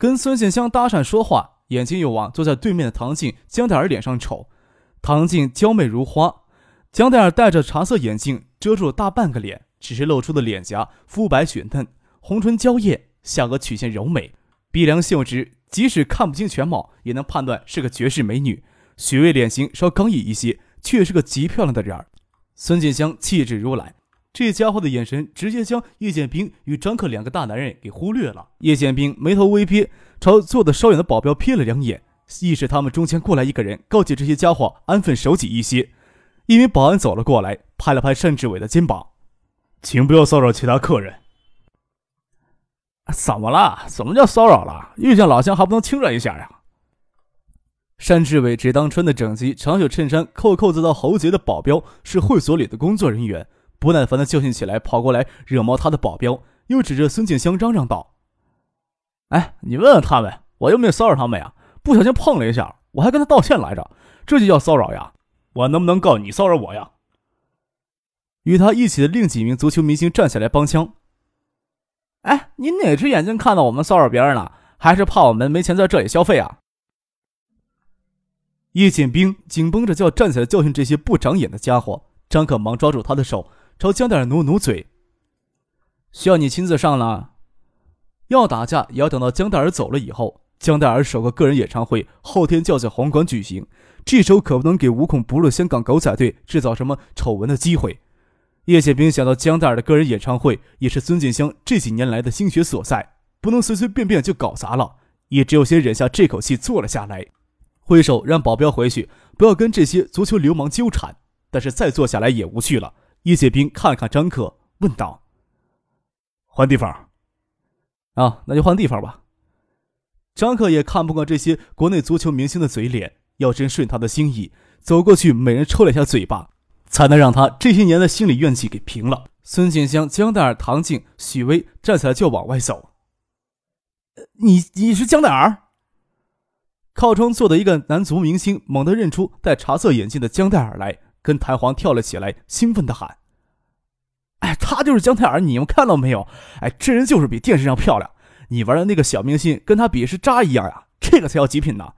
跟孙建香搭讪说话，眼睛又往坐在对面的唐静、江黛儿脸上瞅。唐静娇媚如花，江黛儿戴着茶色眼镜，遮住了大半个脸，只是露出的脸颊肤白雪嫩，红唇娇艳，下颚曲线柔美，鼻梁秀直，即使看不清全貌，也能判断是个绝世美女。许巍脸型稍刚毅一些，却是个极漂亮的人儿。孙建香气质如来。这家伙的眼神直接将叶剑兵与张克两个大男人给忽略了。叶剑兵眉头微撇，朝坐的稍远的保镖瞥了两眼，意识他们中间过来一个人，告诫这些家伙安分守己一些。一名保安走了过来，拍了拍单志伟的肩膀：“请不要骚扰其他客人。”怎么了？怎么叫骚扰了？遇见老乡还不能亲热一下呀？单志伟只当穿的整齐长袖衬衫扣扣子到喉结的保镖是会所里的工作人员。不耐烦的教训起来，跑过来惹毛他的保镖，又指着孙静香嚷嚷道：“哎，你问问他们，我又没有骚扰他们呀，不小心碰了一下，我还跟他道歉来着，这就叫骚扰呀？我能不能告你骚扰我呀？”与他一起的另几名足球明星站起来帮腔：“哎，你哪只眼睛看到我们骚扰别人了？还是怕我们没钱在这里消费啊？”叶剑兵紧绷着就要站起来教训这些不长眼的家伙，张可忙抓住他的手。朝江黛儿努努嘴，需要你亲自上了。要打架也要等到江黛儿走了以后。江黛儿首个个人演唱会后天就要在红馆举行，这时候可不能给无孔不入的香港狗仔队制造什么丑闻的机会。叶剑兵想到江黛儿的个人演唱会也是孙建香这几年来的心血所在，不能随随便便就搞砸了，也只有先忍下这口气坐了下来，挥手让保镖回去，不要跟这些足球流氓纠缠。但是再坐下来也无趣了。叶剑兵看了看张克，问道：“换地方？啊，那就换地方吧。”张克也看不惯这些国内足球明星的嘴脸，要真顺他的心意，走过去，每人抽了一下嘴巴，才能让他这些年的心理怨气给平了。孙静香、江黛尔、唐静、许巍站起来就往外走。你你是江黛尔？靠窗坐的一个男足明星猛地认出戴茶色眼镜的江黛尔来。跟弹簧跳了起来，兴奋的喊：“哎，他就是江泰尔，你们看到没有？哎，这人就是比电视上漂亮。你玩的那个小明星跟他比是渣一样呀，这个才叫极品呢。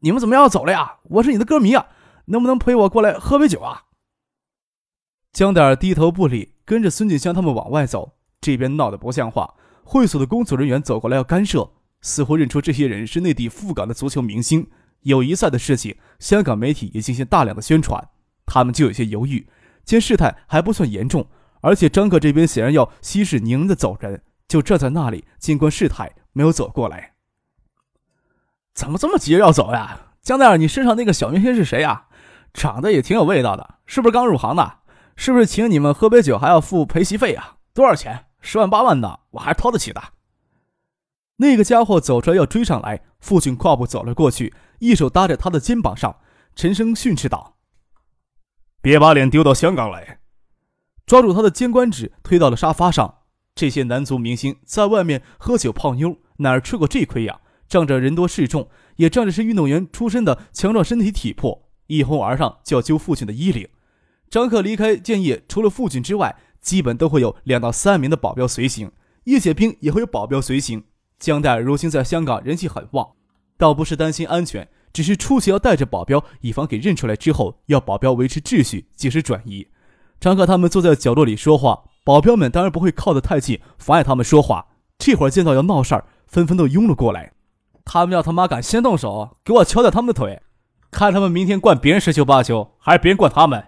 你们怎么样要走了呀？我是你的歌迷啊，能不能陪我过来喝杯酒啊？”江黛儿低头不理，跟着孙锦香他们往外走。这边闹得不像话，会所的工作人员走过来要干涉，似乎认出这些人是内地赴港的足球明星，友谊赛的事情，香港媒体也进行大量的宣传。他们就有些犹豫，见事态还不算严重，而且张克这边显然要息事宁人的走人，就站在那里静观事态，没有走过来。怎么这么急着要走呀？江黛儿，你身上那个小明星是谁呀？长得也挺有味道的，是不是刚入行的？是不是请你们喝杯酒还要付陪席费呀？多少钱？十万八万的，我还掏得起的。那个家伙走出来要追上来，父亲跨步走了过去，一手搭在他的肩膀上，沉声训斥道。别把脸丢到香港来！抓住他的肩关指，推到了沙发上。这些男足明星在外面喝酒泡妞，哪儿吃过这亏呀？仗着人多势众，也仗着是运动员出身的强壮身体体魄，一哄而上就要揪父亲的衣领。张克离开建业，除了父亲之外，基本都会有两到三名的保镖随行。叶写兵也会有保镖随行。江黛如今在香港人气很旺，倒不是担心安全。只是出去要带着保镖，以防给认出来之后，要保镖维持秩序，及时转移。张克他们坐在角落里说话，保镖们当然不会靠得太近，妨碍他们说话。这会儿见到要闹事儿，纷纷都拥了过来。他们要他妈敢先动手，给我敲掉他们的腿，看他们明天灌别人十球八球，还是别人灌他们。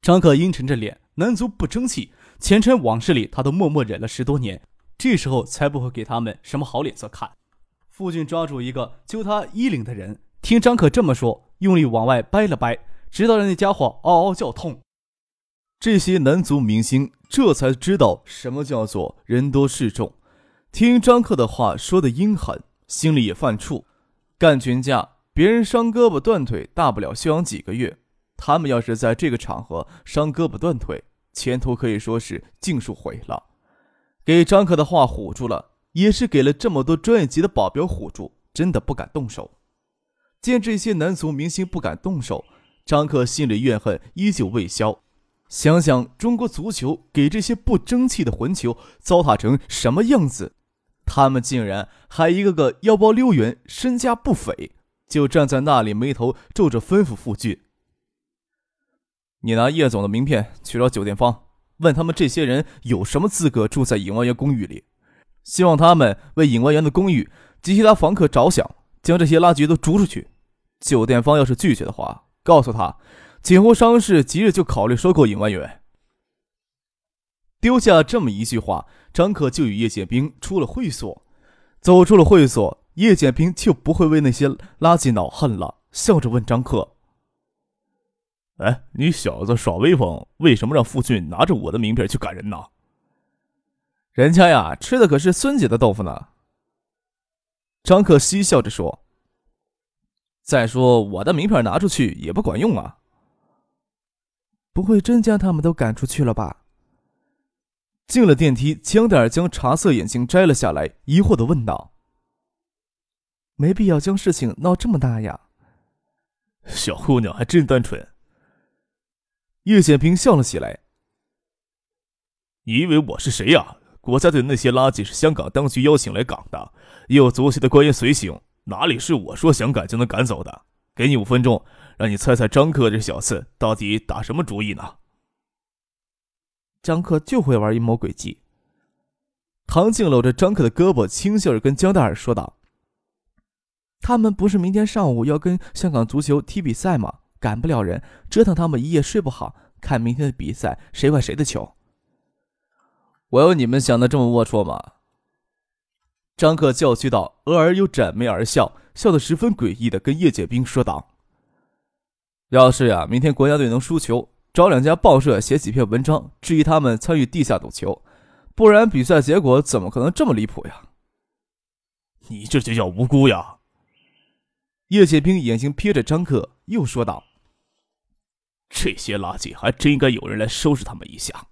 张克阴沉着脸，男足不争气，前尘往事里他都默默忍了十多年，这时候才不会给他们什么好脸色看。父亲抓住一个揪他衣领的人，听张可这么说，用力往外掰了掰，直到让那家伙嗷嗷叫痛。这些男足明星这才知道什么叫做人多势众。听张克的话说的阴狠，心里也犯怵。干群架，别人伤胳膊断腿，大不了休养几个月。他们要是在这个场合伤胳膊断腿，前途可以说是尽数毁了。给张克的话唬住了，也是给了这么多专业级的保镖唬住，真的不敢动手。见这些男足明星不敢动手，张克心里怨恨依旧未消。想想中国足球给这些不争气的混球糟蹋成什么样子，他们竟然还一个个腰包溜圆，身家不菲，就站在那里眉头皱着吩咐傅俊：“你拿叶总的名片去找酒店方，问他们这些人有什么资格住在影万园公寓里，希望他们为影万园的公寓及其他房客着想，将这些垃圾都逐出去。”酒店方要是拒绝的话，告诉他，锦湖商事即日就考虑收购影万园。丢下这么一句话，张可就与叶剑兵出了会所。走出了会所，叶剑兵就不会为那些垃圾恼恨了，笑着问张克：“哎，你小子耍威风，为什么让傅俊拿着我的名片去赶人呢？”人家呀，吃的可是孙姐的豆腐呢。张克嬉笑着说。再说，我的名片拿出去也不管用啊！不会真将他们都赶出去了吧？进了电梯，江黛儿将茶色眼镜摘了下来，疑惑的问道：“没必要将事情闹这么大呀。”小姑娘还真单纯。叶显平笑了起来：“你以为我是谁呀？国家队那些垃圾是香港当局邀请来港的，也有足协的官员随行。”哪里是我说想赶就能赶走的？给你五分钟，让你猜猜张克这小子到底打什么主意呢？张克就会玩阴谋诡计。唐静搂着张克的胳膊，轻笑着跟江大尔说道：“他们不是明天上午要跟香港足球踢比赛吗？赶不了人，折腾他们一夜睡不好，看明天的比赛谁管谁的球？我有你们想的这么龌龊吗？”张克叫屈道，俄而又展眉而笑，笑得十分诡异的跟叶剑兵说道：“要是呀，明天国家队能输球，找两家报社写几篇文章，质疑他们参与地下赌球，不然比赛结果怎么可能这么离谱呀？”你这就叫无辜呀！叶剑兵眼睛瞥着张克，又说道：“这些垃圾还真应该有人来收拾他们一下。”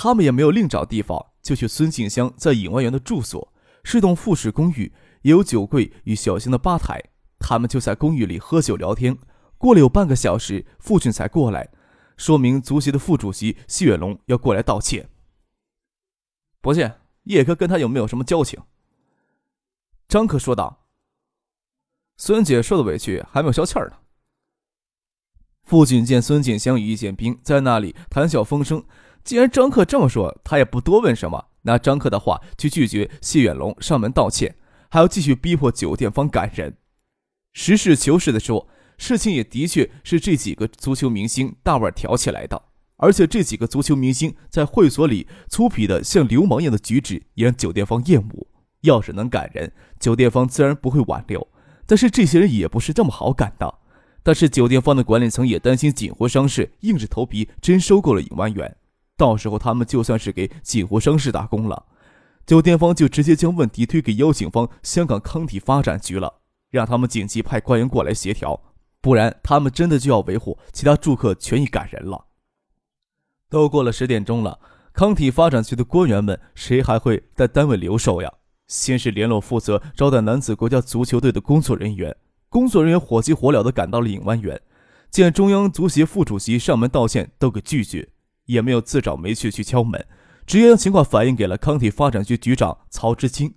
他们也没有另找地方。就去孙静香在影万园的住所，是栋复式公寓，也有酒柜与小型的吧台。他们就在公寓里喝酒聊天。过了有半个小时，父亲才过来，说明足协的副主席谢远龙要过来道歉。不信，叶哥跟他有没有什么交情？张克说道。孙姐受的委屈还没有消气儿呢。父亲见孙静香与易建兵在那里谈笑风生。既然张克这么说，他也不多问什么，拿张克的话去拒绝谢远龙上门道歉，还要继续逼迫酒店方赶人。实事求是的说，事情也的确是这几个足球明星大腕挑起来的，而且这几个足球明星在会所里粗鄙的像流氓一样的举止，也让酒店方厌恶。要是能赶人，酒店方自然不会挽留。但是这些人也不是这么好赶的。但是酒店方的管理层也担心锦湖商事硬着头皮真收购了尹万元。到时候他们就算是给锦湖商事打工了，酒店方就直接将问题推给邀请方香港康体发展局了，让他们紧急派官员过来协调，不然他们真的就要维护其他住客权益赶人了。都过了十点钟了，康体发展局的官员们谁还会在单位留守呀？先是联络负责招待男子国家足球队的工作人员，工作人员火急火燎地赶到了影湾园，见中央足协副主席上门道歉，都给拒绝。也没有自找没趣去敲门，直接将情况反映给了康体发展局局长曹志清。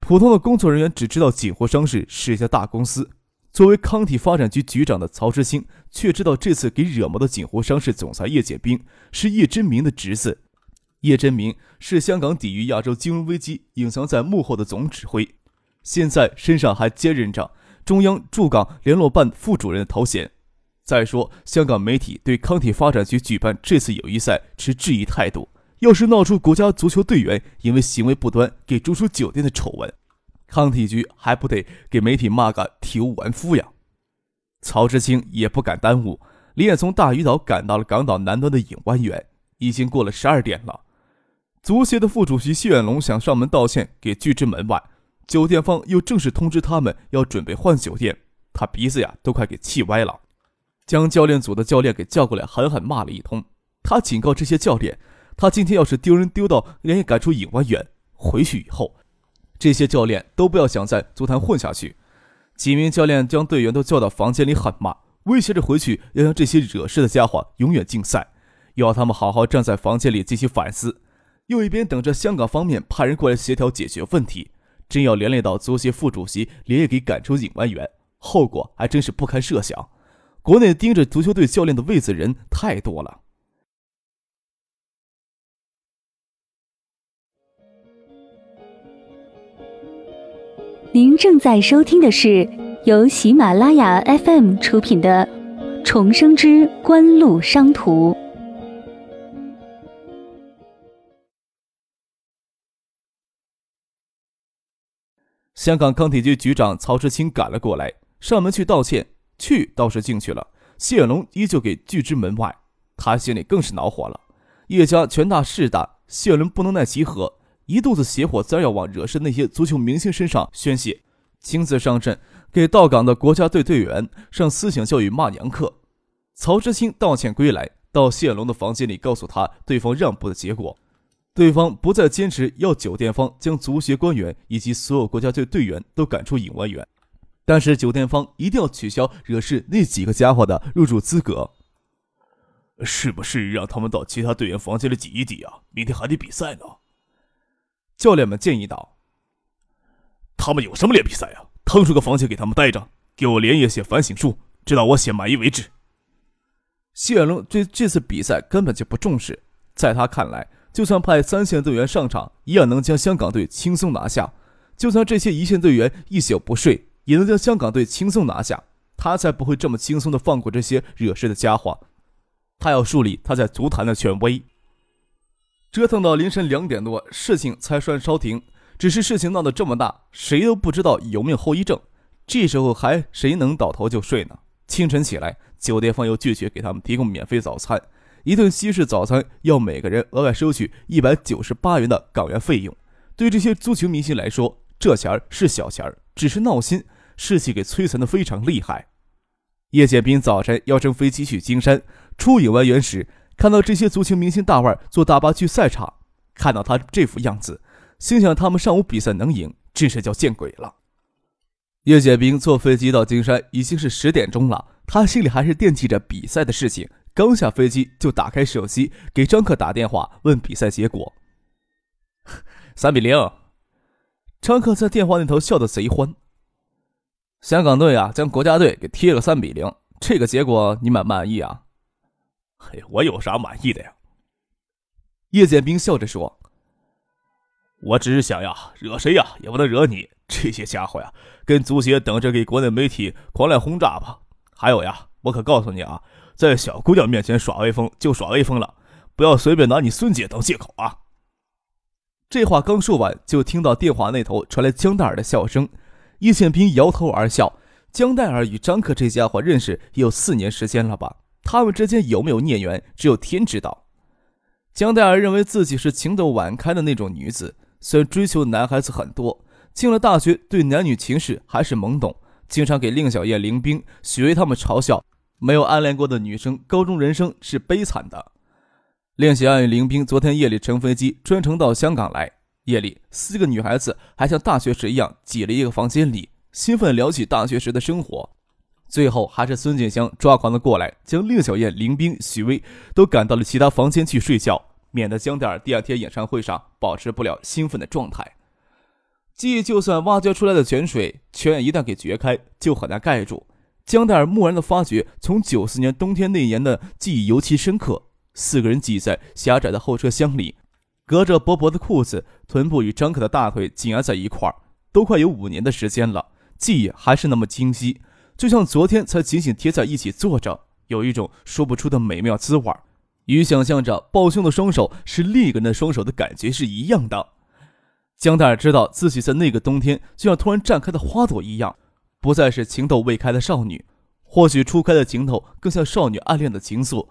普通的工作人员只知道锦湖商事是一家大公司，作为康体发展局局长的曹志清却知道这次给惹毛的锦湖商事总裁叶剑兵是叶真明的侄子。叶真明是香港抵御亚洲金融危机隐藏在幕后的总指挥，现在身上还兼任着中央驻港联络办副主任的头衔。再说，香港媒体对康体发展局举办这次友谊赛持质疑态度。要是闹出国家足球队员因为行为不端给逐出酒店的丑闻，康体局还不得给媒体骂个体无完肤呀？曹志清也不敢耽误，连夜从大屿岛赶到了港岛南端的影湾园。已经过了十二点了，足协的副主席谢远龙想上门道歉，给拒之门外。酒店方又正式通知他们要准备换酒店，他鼻子呀都快给气歪了，将教练组的教练给叫过来，狠狠骂了一通。他警告这些教练，他今天要是丢人丢到连夜赶出尹万远，回去以后，这些教练都不要想在足坛混下去。几名教练将队员都叫到房间里喊骂，威胁着回去要让这些惹事的家伙永远禁赛，要他们好好站在房间里进行反思。又一边等着香港方面派人过来协调解决问题。真要连累到足协副主席连夜给赶出尹万元，后果还真是不堪设想。国内盯着足球队教练的位子人太多了。您正在收听的是由喜马拉雅 FM 出品的《重生之官路商途》。香港钢铁局局长曹志清赶了过来，上门去道歉。去倒是进去了，谢龙依旧给拒之门外。他心里更是恼火了。叶家权大势大，谢伦不能奈其何，一肚子邪火自然要往惹事那些足球明星身上宣泄。亲自上阵给到岗的国家队队员上思想教育骂娘课。曹志清道歉归来，到谢龙的房间里告诉他对方让步的结果。对方不再坚持要酒店方将足协官员以及所有国家队队员都赶出影湾园，但是酒店方一定要取消惹事那几个家伙的入住资格。是不是让他们到其他队员房间里挤一挤啊？明天还得比赛呢。教练们建议道：“他们有什么脸比赛啊？腾出个房间给他们待着，给我连夜写反省书，直到我写满意为止。”谢龙对这次比赛根本就不重视，在他看来。就算派三线队员上场，一样能将香港队轻松拿下。就算这些一线队员一宿不睡，也能将香港队轻松拿下。他才不会这么轻松的放过这些惹事的家伙。他要树立他在足坛的权威。折腾到凌晨两点多，事情才算稍停。只是事情闹得这么大，谁都不知道有没有后遗症。这时候还谁能倒头就睡呢？清晨起来，酒店方又拒绝给他们提供免费早餐。一顿西式早餐要每个人额外收取一百九十八元的港元费用，对这些足球明星来说，这钱儿是小钱儿，只是闹心，士气给摧残的非常厉害。叶剑斌早晨要乘飞机去金山，出影湾园时，看到这些足球明星大腕坐大巴去赛场，看到他这副样子，心想他们上午比赛能赢，真是叫见鬼了。叶剑斌坐飞机到金山已经是十点钟了，他心里还是惦记着比赛的事情。刚下飞机就打开手机给张克打电话问比赛结果。三比零。张克在电话那头笑得贼欢。香港队啊，将国家队给踢了三比零，这个结果你满不满意啊？嘿，我有啥满意的呀？叶剑兵笑着说：“我只是想呀，惹谁呀也不能惹你这些家伙呀，跟足协等着给国内媒体狂来轰炸吧。还有呀，我可告诉你啊。”在小姑娘面前耍威风就耍威风了，不要随便拿你孙姐当借口啊！这话刚说完，就听到电话那头传来江大儿的笑声。叶宪兵摇头而笑。江黛儿与张克这家伙认识也有四年时间了吧？他们之间有没有孽缘，只有天知道。江黛儿认为自己是情窦晚开的那种女子，虽然追求男孩子很多，进了大学对男女情事还是懵懂，经常给令小燕、林冰、许巍他们嘲笑。没有暗恋过的女生，高中人生是悲惨的。令小燕与林冰昨天夜里乘飞机专程到香港来。夜里，四个女孩子还像大学时一样挤了一个房间里，兴奋聊起大学时的生活。最后，还是孙锦香抓狂的过来，将令小燕、林冰、许巍都赶到了其他房间去睡觉，免得江黛儿第二天演唱会上保持不了兴奋的状态。记忆就算挖掘出来的泉水，泉眼一旦给掘开，就很难盖住。江黛儿蓦然的发觉，从九四年冬天那年的记忆尤其深刻。四个人挤在狭窄的后车厢里，隔着薄薄的裤子，臀部与张可的大腿紧挨在一块儿，都快有五年的时间了，记忆还是那么清晰，就像昨天才紧紧贴在一起坐着，有一种说不出的美妙滋味与想象着抱胸的双手是另一个人的双手的感觉是一样的。江黛儿知道自己在那个冬天就像突然绽开的花朵一样。不再是情窦未开的少女，或许初开的情窦更像少女暗恋的情愫，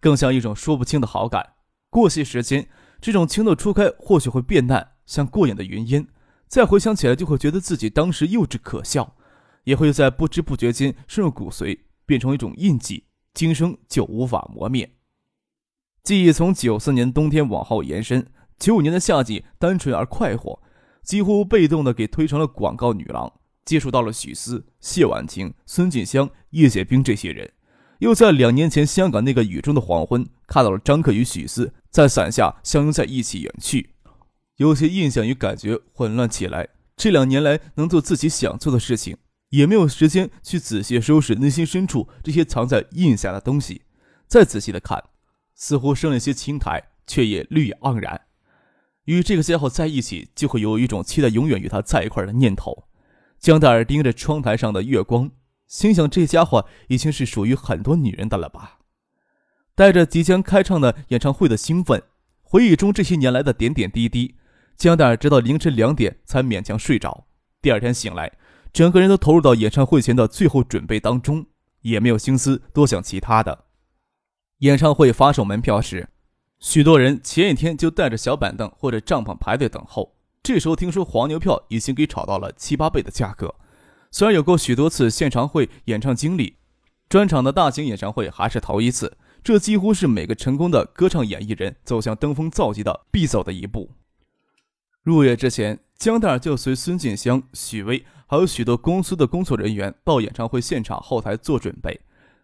更像一种说不清的好感。过些时间，这种情窦初开或许会变淡，像过眼的云烟。再回想起来，就会觉得自己当时幼稚可笑，也会在不知不觉间深入骨髓，变成一种印记，今生就无法磨灭。记忆从九四年冬天往后延伸，九五年的夏季单纯而快活，几乎被动的给推成了广告女郎，接触到了许思、谢婉晴、孙锦香、叶写冰这些人。又在两年前香港那个雨中的黄昏，看到了张克与许思在伞下相拥在一起远去，有些印象与感觉混乱起来。这两年来能做自己想做的事情，也没有时间去仔细收拾内心深处这些藏在印下的东西。再仔细的看，似乎生了些青苔，却也绿意盎然。与这个家伙在一起，就会有一种期待永远与他在一块的念头。江黛儿盯着窗台上的月光。心想，这家伙已经是属于很多女人的了吧？带着即将开唱的演唱会的兴奋，回忆中这些年来的点点滴滴，江黛儿直到凌晨两点才勉强睡着。第二天醒来，整个人都投入到演唱会前的最后准备当中，也没有心思多想其他的。演唱会发售门票时，许多人前一天就带着小板凳或者帐篷排队等候。这时候听说黄牛票已经给炒到了七八倍的价格。虽然有过许多次现场会演唱经历，专场的大型演唱会还是头一次。这几乎是每个成功的歌唱演艺人走向登峰造极的必走的一步。入夜之前，江黛儿就随孙锦香、许巍，还有许多公司的工作人员到演唱会现场后台做准备。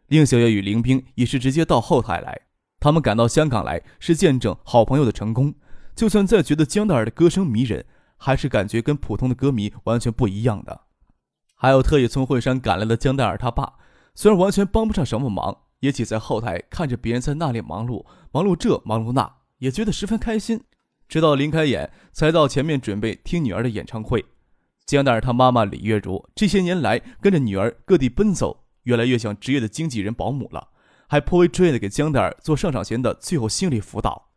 令小月与林冰也是直接到后台来。他们赶到香港来，是见证好朋友的成功。就算再觉得江大儿的歌声迷人，还是感觉跟普通的歌迷完全不一样的。还有特意从惠山赶来的江黛儿他爸，虽然完全帮不上什么忙，也挤在后台看着别人在那里忙碌，忙碌这忙碌那，也觉得十分开心。直到临开演，才到前面准备听女儿的演唱会。江黛儿她妈妈李月如这些年来跟着女儿各地奔走，越来越像职业的经纪人保姆了，还颇为专业的给江黛儿做上场前的最后心理辅导。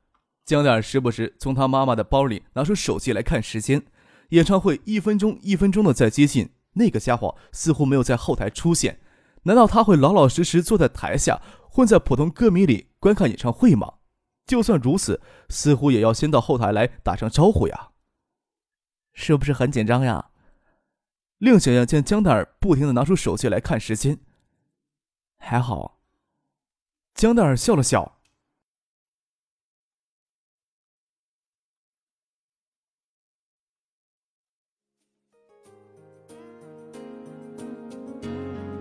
江黛儿时不时从她妈妈的包里拿出手机来看时间，演唱会一分钟一分钟的在接近。那个家伙似乎没有在后台出现，难道他会老老实实坐在台下，混在普通歌迷里观看演唱会吗？就算如此，似乎也要先到后台来打声招呼呀。是不是很紧张呀？令小燕见江大儿不停的拿出手机来看时间，还好。江大儿笑了笑。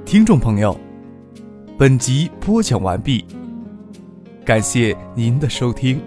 听众朋友，本集播讲完毕，感谢您的收听。